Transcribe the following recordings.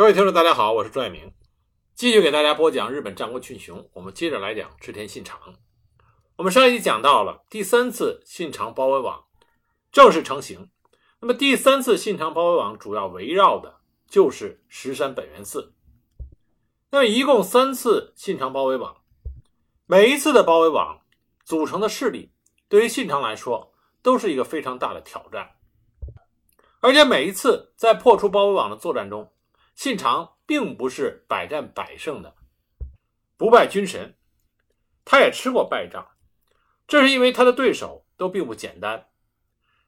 各位听众，大家好，我是朱爱明，继续给大家播讲日本战国群雄。我们接着来讲织田信长。我们上一集讲到了第三次信长包围网正式成型。那么第三次信长包围网主要围绕的就是石山本愿寺。那么一共三次信长包围网，每一次的包围网组成的势力，对于信长来说都是一个非常大的挑战。而且每一次在破除包围网的作战中，信长并不是百战百胜的不败军神，他也吃过败仗，这是因为他的对手都并不简单。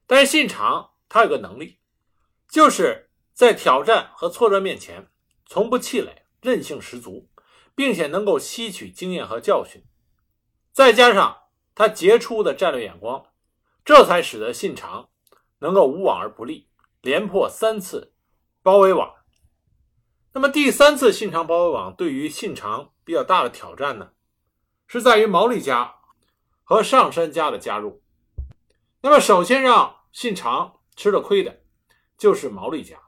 但是信长他有个能力，就是在挑战和挫折面前从不气馁，韧性十足，并且能够吸取经验和教训，再加上他杰出的战略眼光，这才使得信长能够无往而不利，连破三次包围网。那么第三次信长包围网对于信长比较大的挑战呢，是在于毛利家和上杉家的加入。那么首先让信长吃了亏的，就是毛利家。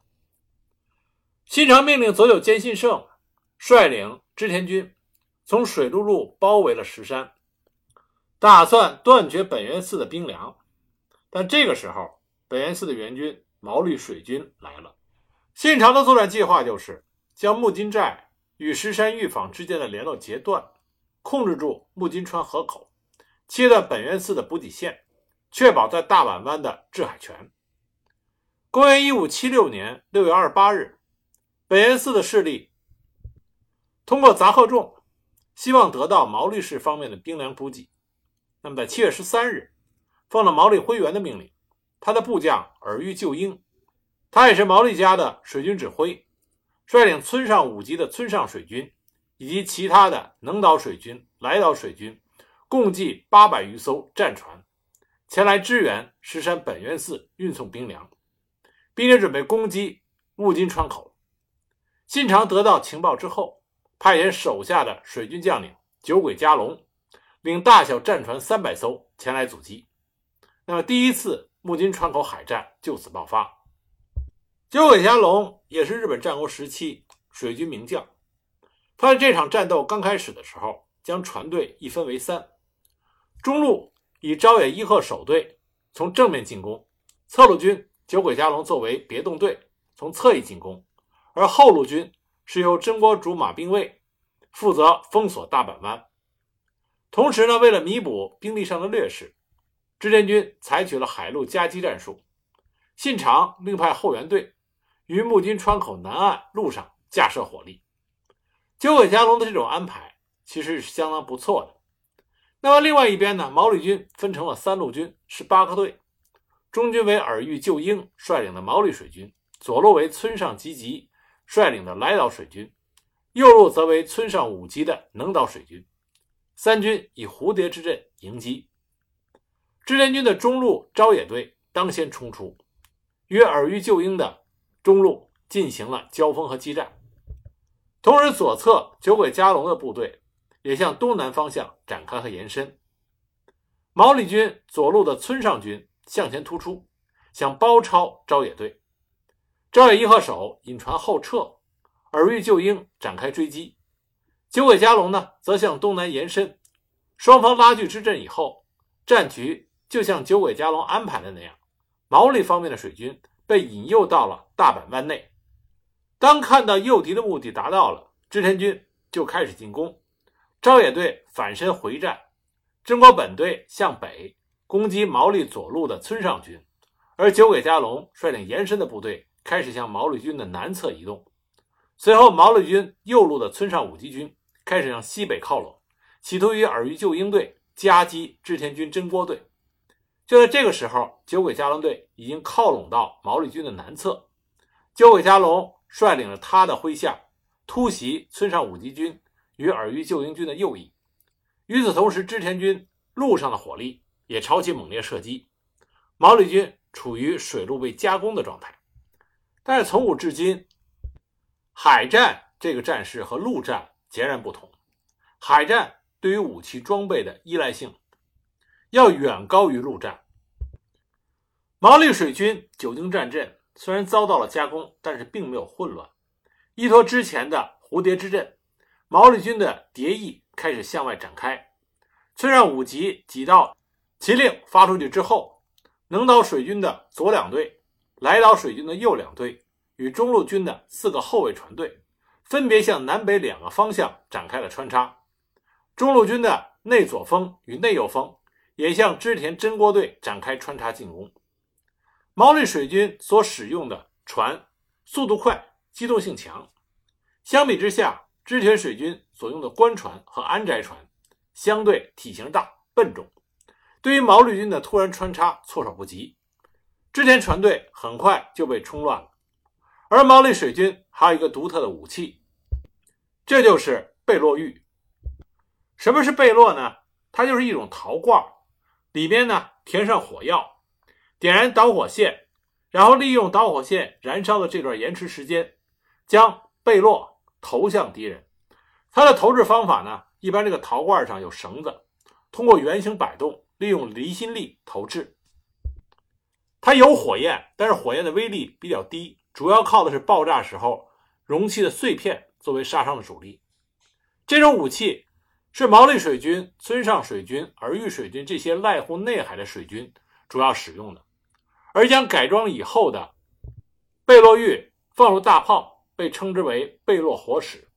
信长命令佐久间信胜率领织田军从水陆路包围了石山，打算断绝本愿寺的兵粮。但这个时候，本愿寺的援军毛利水军来了。信长的作战计划就是。将木津寨与石山御坊之间的联络截断，控制住木津川河口，切断本愿寺的补给线，确保在大阪湾的制海权。公元一五七六年六月二十八日，本愿寺的势力通过杂贺众，希望得到毛利氏方面的兵粮补给。那么在七月十三日，奉了毛利辉元的命令，他的部将耳玉救英，他也是毛利家的水军指挥。率领村上五级的村上水军，以及其他的能岛水军、来岛水军，共计八百余艘战船，前来支援石山本愿寺运送兵粮，并且准备攻击雾津川口。信长得到情报之后，派遣手下的水军将领酒鬼加隆，领大小战船三百艘前来阻击。那么，第一次木津川口海战就此爆发。酒鬼加隆也是日本战国时期水军名将。他在这场战斗刚开始的时候，将船队一分为三：中路以朝野一贺守队从正面进攻，侧路军酒鬼加隆作为别动队从侧翼进攻，而后路军是由真国主马兵卫负责封锁大阪湾。同时呢，为了弥补兵力上的劣势，织田军采取了海陆夹击战术。信长另派后援队。于木津川口南岸路上架设火力，九尾加隆的这种安排其实是相当不错的。那么另外一边呢，毛利军分成了三路军，十八个队，中军为耳玉救英率领的毛利水军，左路为村上吉吉率领的来岛水军，右路则为村上武吉的能岛水军。三军以蝴蝶之阵迎击。织田军的中路朝野队当先冲出，与耳玉救英的。中路进行了交锋和激战，同时左侧酒鬼加隆的部队也向东南方向展开和延伸。毛利军左路的村上军向前突出，想包抄朝野队。朝野一和守引船后撤，耳玉救英展开追击。酒鬼加隆呢，则向东南延伸。双方拉锯之阵以后，战局就像酒鬼加隆安排的那样，毛利方面的水军。被引诱到了大阪湾内。当看到诱敌的目的达到了，织田军就开始进攻。朝野队反身回战，真国本队向北攻击毛利左路的村上军，而酒鬼加隆率领延伸的部队开始向毛利军的南侧移动。随后，毛利军右路的村上五级军开始向西北靠拢，企图与耳玉救英队夹击织田军真锅队。就在这个时候，酒鬼加隆队已经靠拢到毛利军的南侧。酒鬼加隆率领着他的麾下突袭村上五级军与耳玉救英军的右翼。与此同时，织田军路上的火力也朝其猛烈射击。毛利军处于水陆被夹攻的状态。但是从古至今，海战这个战事和陆战截然不同。海战对于武器装备的依赖性。要远高于陆战。毛利水军久经战阵，虽然遭到了夹攻，但是并没有混乱。依托之前的蝴蝶之阵，毛利军的蝶翼开始向外展开。村上武吉几道急令发出去之后，能岛水军的左两队、来岛水军的右两队与中路军的四个后卫船队，分别向南北两个方向展开了穿插。中路军的内左锋与内右锋也向织田真锅队展开穿插进攻。毛利水军所使用的船速度快，机动性强。相比之下，织田水军所用的官船和安宅船相对体型大、笨重，对于毛利军的突然穿插措手不及。织田船队很快就被冲乱了。而毛利水军还有一个独特的武器，这就是贝洛玉。什么是贝洛呢？它就是一种陶罐，里边呢填上火药，点燃导火线，然后利用导火线燃烧的这段延迟时间，将贝洛。投向敌人，它的投掷方法呢？一般这个陶罐上有绳子，通过圆形摆动，利用离心力投掷。它有火焰，但是火焰的威力比较低，主要靠的是爆炸时候容器的碎片作为杀伤的主力。这种武器是毛利水军、村上水军、耳玉水军这些濑户内海的水军主要使用的，而将改装以后的贝洛玉放入大炮。被称之为贝洛火矢，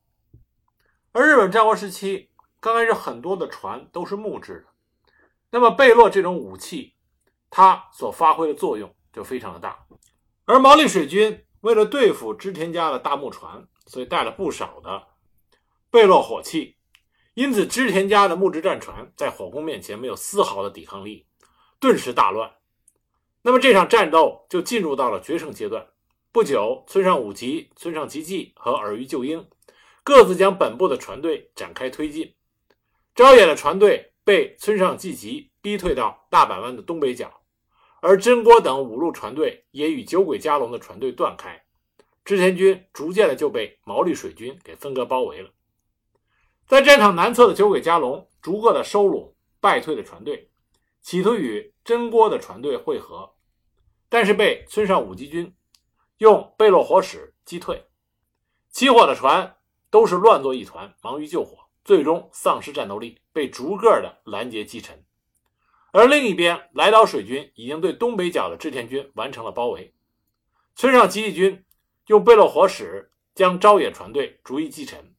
而日本战国时期刚开始很多的船都是木质的，那么贝洛这种武器，它所发挥的作用就非常的大。而毛利水军为了对付织田家的大木船，所以带了不少的贝洛火器，因此织田家的木质战船在火攻面前没有丝毫的抵抗力，顿时大乱。那么这场战斗就进入到了决胜阶段。不久，村上武吉、村上吉继和耳鱼救英各自将本部的船队展开推进。朝野的船队被村上吉吉逼退到大阪湾的东北角，而真锅等五路船队也与酒鬼加龙的船队断开。织田军逐渐的就被毛利水军给分割包围了。在战场南侧的九鬼加龙逐个的收拢败退的船队，企图与真锅的船队会合，但是被村上武吉军。用贝洛火矢击退，起火的船都是乱作一团，忙于救火，最终丧失战斗力，被逐个的拦截击沉。而另一边，来岛水军已经对东北角的织田军完成了包围。村上吉义军用贝洛火矢将朝野船队逐一击沉。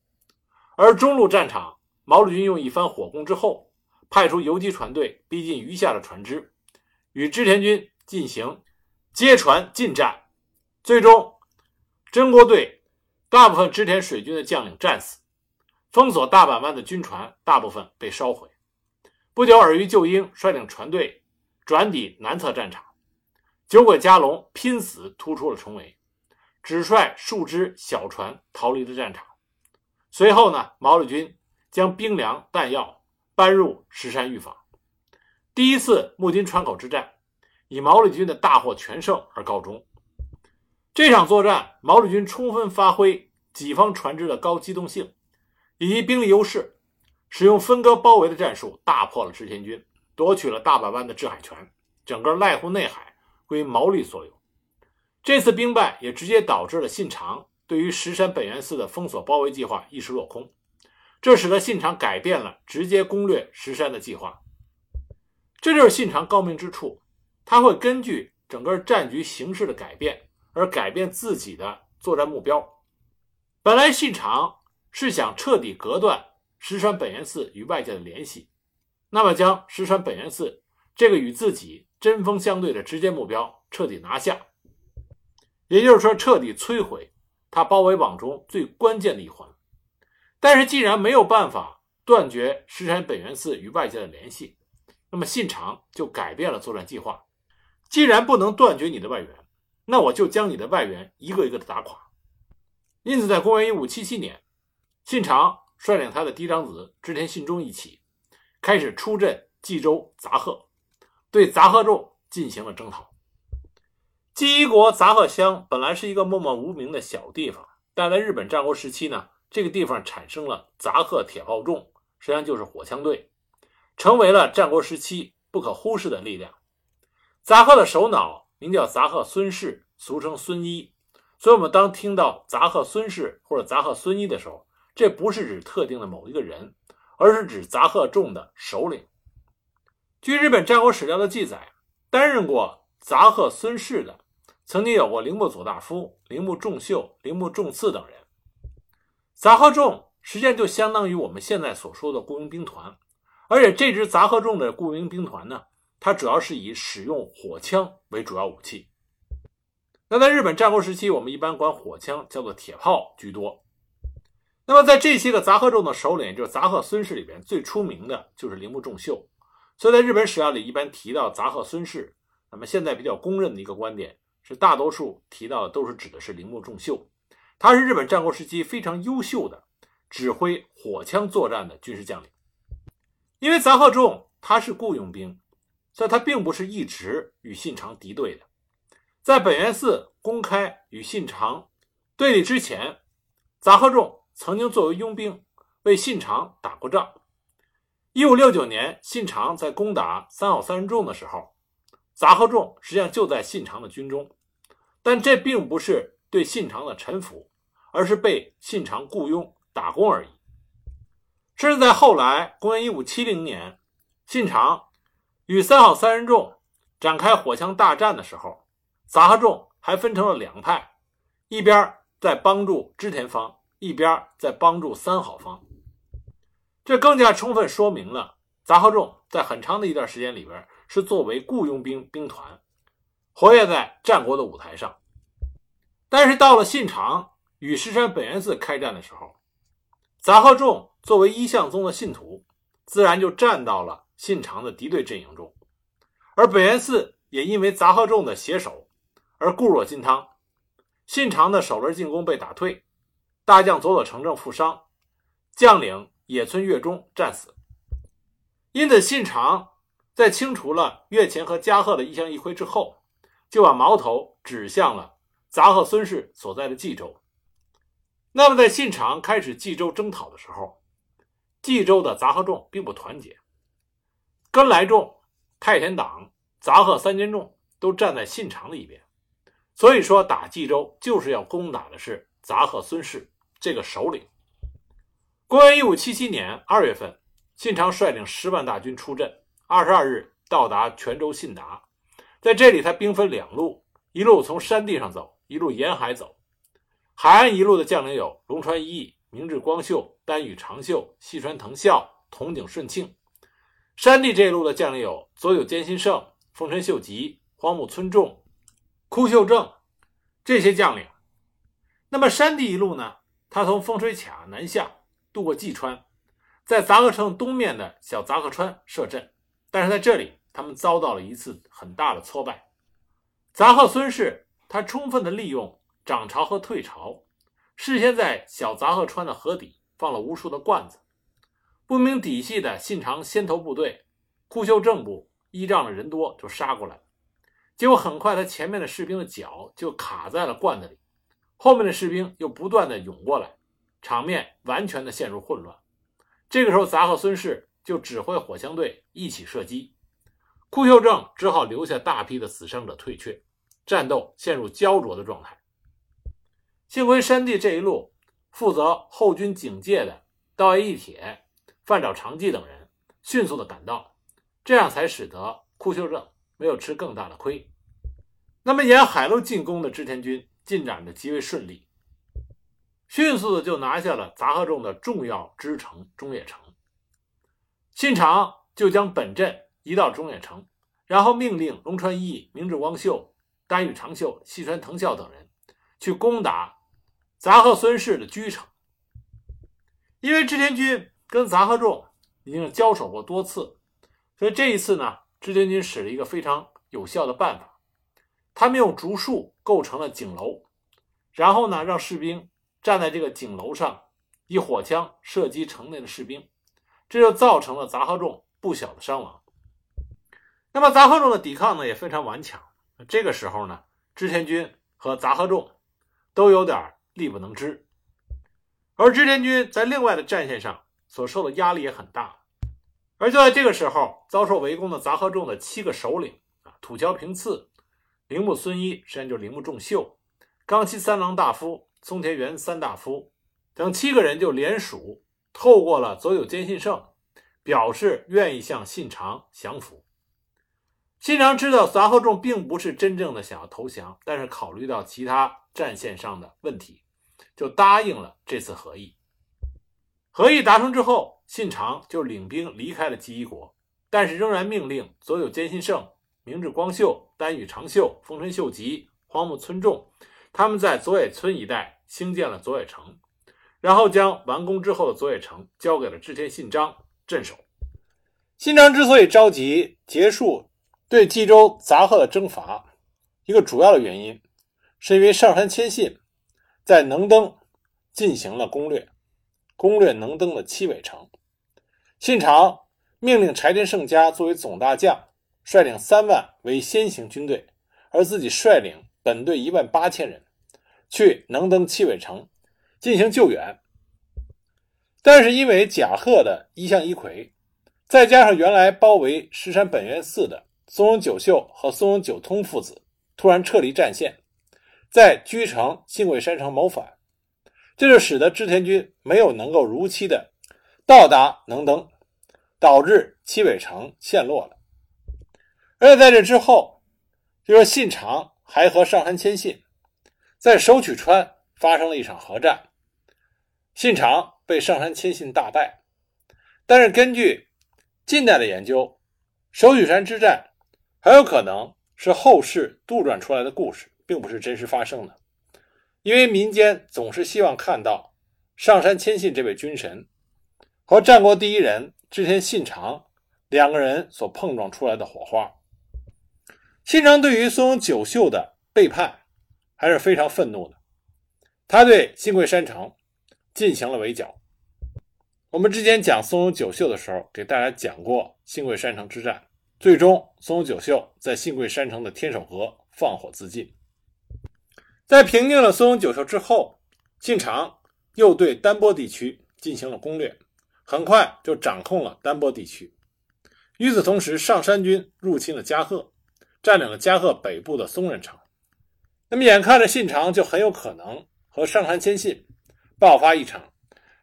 而中路战场，毛利军用一番火攻之后，派出游击船队逼近余下的船只，与织田军进行接船近战。最终，真国队大部分织田水军的将领战死，封锁大阪湾的军船大部分被烧毁。不久，耳鱼救英率领船队转抵南侧战场，酒鬼加龙拼死突出了重围，只率数支小船逃离了战场。随后呢，毛利军将兵粮弹药搬入石山御坊。第一次木津川口之战以毛利军的大获全胜而告终。这场作战，毛利军充分发挥己方船只的高机动性以及兵力优势，使用分割包围的战术，大破了织田军，夺取了大阪湾的制海权，整个濑户内海归毛利所有。这次兵败也直接导致了信长对于石山本愿寺的封锁包围计划一时落空，这使得信长改变了直接攻略石山的计划。这就是信长高明之处，他会根据整个战局形势的改变。而改变自己的作战目标。本来信长是想彻底隔断石山本愿寺与外界的联系，那么将石山本愿寺这个与自己针锋相对的直接目标彻底拿下，也就是说彻底摧毁他包围网中最关键的一环。但是既然没有办法断绝石山本愿寺与外界的联系，那么信长就改变了作战计划。既然不能断绝你的外援，那我就将你的外援一个一个的打垮。因此，在公元一五七七年，信长率领他的嫡长子织田信忠一起，开始出镇冀州杂贺，对杂贺众进行了征讨。纪伊国杂贺乡本来是一个默默无名的小地方，但在日本战国时期呢，这个地方产生了杂贺铁炮众，实际上就是火枪队，成为了战国时期不可忽视的力量。杂贺的首脑。名叫杂贺孙氏，俗称孙一，所以，我们当听到杂贺孙氏或者杂贺孙一的时候，这不是指特定的某一个人，而是指杂贺众的首领。据日本战国史料的记载，担任过杂贺孙氏的，曾经有过铃木左大夫、铃木重秀、铃木重次等人。杂贺众实际上就相当于我们现在所说的雇佣兵团，而且这支杂贺众的雇佣兵团呢，它主要是以使用火枪为主要武器。那在日本战国时期，我们一般管火枪叫做铁炮居多。那么在这些个杂贺众的首领，就是杂贺孙氏里边最出名的就是铃木重秀。所以在日本史料里，一般提到杂贺孙氏，那么现在比较公认的一个观点是，大多数提到的都是指的是铃木重秀。他是日本战国时期非常优秀的指挥火枪作战的军事将领。因为杂贺众他是雇佣兵，所以他并不是一直与信长敌对的。在本元寺公开与信长对立之前，杂贺众曾经作为佣兵为信长打过仗。一五六九年，信长在攻打三好三人众的时候，杂贺众实际上就在信长的军中，但这并不是。对信长的臣服，而是被信长雇佣打工而已。甚至在后来，公元一五七零年，信长与三好三人众展开火枪大战的时候，杂贺众还分成了两派，一边在帮助织田方，一边在帮助三好方。这更加充分说明了杂贺众在很长的一段时间里边是作为雇佣兵兵团，活跃在战国的舞台上。但是到了信长与石山本愿寺开战的时候，杂贺众作为一向宗的信徒，自然就站到了信长的敌对阵营中，而本愿寺也因为杂贺众的携手而固若金汤。信长的首轮进攻被打退，大将佐佐成正负伤，将领野村月中战死。因此，信长在清除了越前和加贺的一向一揆之后，就把矛头指向了。杂贺孙氏所在的冀州，那么在信长开始冀州征讨的时候，冀州的杂贺众并不团结，根来众、太田党、杂贺三间众都站在信长的一边，所以说打冀州就是要攻打的是杂贺孙氏这个首领。公元一五七七年二月份，信长率领十万大军出阵，二十二日到达泉州信达，在这里他兵分两路，一路从山地上走。一路沿海走，海岸一路的将领有龙川一义、明智光秀、丹羽长秀、细川藤孝、筒井顺庆；山地这一路的将领有佐有兼新胜、丰臣秀吉、荒木村重、枯秀正这些将领。那么山地一路呢？他从风水卡南下，渡过济川，在杂贺城东面的小杂贺川设阵，但是在这里他们遭到了一次很大的挫败。杂贺孙氏。他充分的利用涨潮和退潮，事先在小杂贺川的河底放了无数的罐子。不明底细的信长先头部队库秀正部依仗着人多就杀过来，结果很快他前面的士兵的脚就卡在了罐子里，后面的士兵又不断的涌过来，场面完全的陷入混乱。这个时候杂贺孙氏就指挥火枪队一起射击，库秀正只好留下大批的死伤者退却。战斗陷入焦灼的状态。幸亏山地这一路负责后军警戒的道义铁、范沼长纪等人迅速的赶到，这样才使得库秀正没有吃更大的亏。那么沿海路进攻的织田军进展的极为顺利，迅速的就拿下了杂贺众的重要支城中野城。信长就将本阵移到中野城，然后命令龙川一义、明智光秀。丹羽长秀、细川藤孝等人去攻打杂贺孙氏的居城，因为织田军跟杂贺众已经交手过多次，所以这一次呢，织田军使了一个非常有效的办法，他们用竹树构成了井楼，然后呢，让士兵站在这个井楼上，以火枪射击城内的士兵，这就造成了杂贺众不小的伤亡。那么杂贺众的抵抗呢，也非常顽强。这个时候呢，织田军和杂贺众都有点力不能支，而织田军在另外的战线上所受的压力也很大。而就在这个时候，遭受围攻的杂贺众的七个首领啊，土桥平次、铃木孙一，实际上就是铃木重秀、冈崎三郎大夫、松田元三大夫等七个人就联署，透过了佐久间信胜，表示愿意向信长降服。信长知道杂贺众并不是真正的想要投降，但是考虑到其他战线上的问题，就答应了这次和议。和议达成之后，信长就领兵离开了纪伊国，但是仍然命令佐久间信胜、明智光秀、丹羽长秀、丰臣秀吉、荒木村重他们在佐野村一带兴建了佐野城，然后将完工之后的佐野城交给了织田信长镇守。信长之所以着急结束对冀州杂贺的征伐，一个主要的原因是因为上杉谦信在能登进行了攻略。攻略能登的七尾城，信长命令柴田胜家作为总大将，率领三万为先行军队，而自己率领本队一万八千人去能登七尾城进行救援。但是因为甲贺的一向一揆，再加上原来包围石山本愿寺的松永久秀和松永久通父子突然撤离战线，在居城信贵山城谋反。这就使得织田军没有能够如期的到达能登，导致七尾城陷落了。而且在这之后，就说信长还和上杉谦信在守取川发生了一场合战，信长被上杉谦信大败。但是根据近代的研究，守取山之战很有可能是后世杜撰出来的故事，并不是真实发生的。因为民间总是希望看到上杉谦信这位军神和战国第一人织田信长两个人所碰撞出来的火花。信长对于松永久秀的背叛还是非常愤怒的，他对新贵山城进行了围剿。我们之前讲松永久秀的时候，给大家讲过新贵山城之战，最终松永久秀在信贵山城的天守阁放火自尽。在平定了松永久秀之后，信长又对丹波地区进行了攻略，很快就掌控了丹波地区。与此同时，上杉军入侵了加贺，占领了加贺北部的松仁城。那么，眼看着信长就很有可能和上杉谦信爆发一场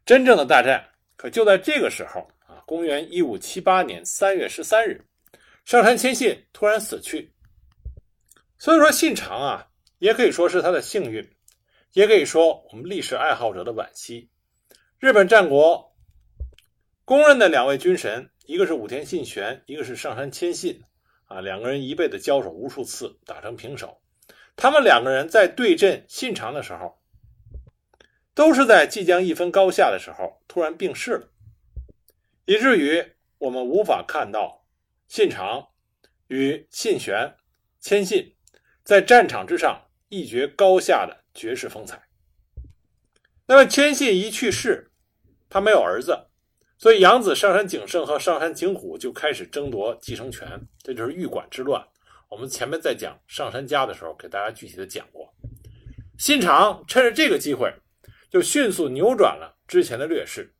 真正的大战。可就在这个时候啊，公元一五七八年三月十三日，上杉谦信突然死去。所以说，信长啊。也可以说是他的幸运，也可以说我们历史爱好者的惋惜。日本战国公认的两位军神，一个是武田信玄，一个是上杉谦信，啊，两个人一辈子交手无数次，打成平手。他们两个人在对阵信长的时候，都是在即将一分高下的时候突然病逝了，以至于我们无法看到信长与信玄、谦信在战场之上。一决高下的绝世风采。那么谦信一去世，他没有儿子，所以养子上杉景胜和上杉景虎就开始争夺继承权，这就是玉管之乱。我们前面在讲上杉家的时候，给大家具体的讲过。信长趁着这个机会，就迅速扭转了之前的劣势。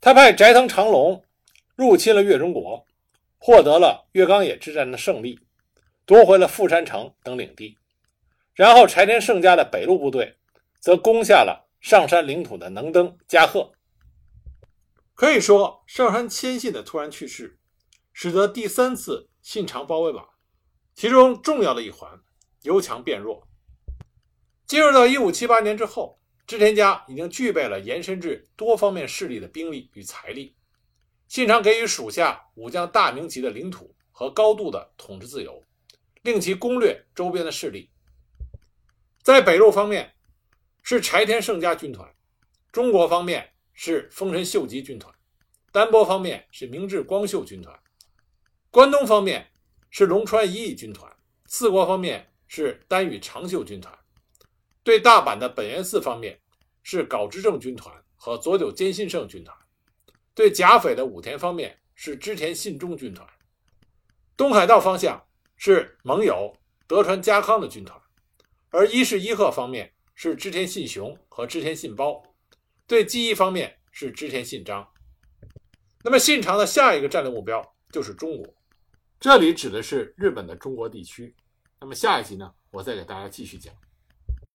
他派斋藤长龙入侵了越中国，获得了越冈野之战的胜利，夺回了富山城等领地。然后，柴田胜家的北路部队则攻下了上山领土的能登、加贺。可以说，上山谦信的突然去世，使得第三次信长包围网其中重要的一环由强变弱。进入到1578年之后，织田家已经具备了延伸至多方面势力的兵力与财力。信长给予属下武将大名级的领土和高度的统治自由，令其攻略周边的势力。在北路方面，是柴田胜家军团；中国方面是丰臣秀吉军团；丹波方面是明治光秀军团；关东方面是龙川一义军团；四国方面是丹羽长秀军团；对大阪的本愿寺方面是高知政军团和佐久间信胜军团；对甲斐的武田方面是织田信忠军团；东海道方向是盟友德川家康的军团。而一是伊贺方面是织田信雄和织田信包，对记忆方面是织田信长。那么信长的下一个战略目标就是中国，这里指的是日本的中国地区。那么下一集呢，我再给大家继续讲。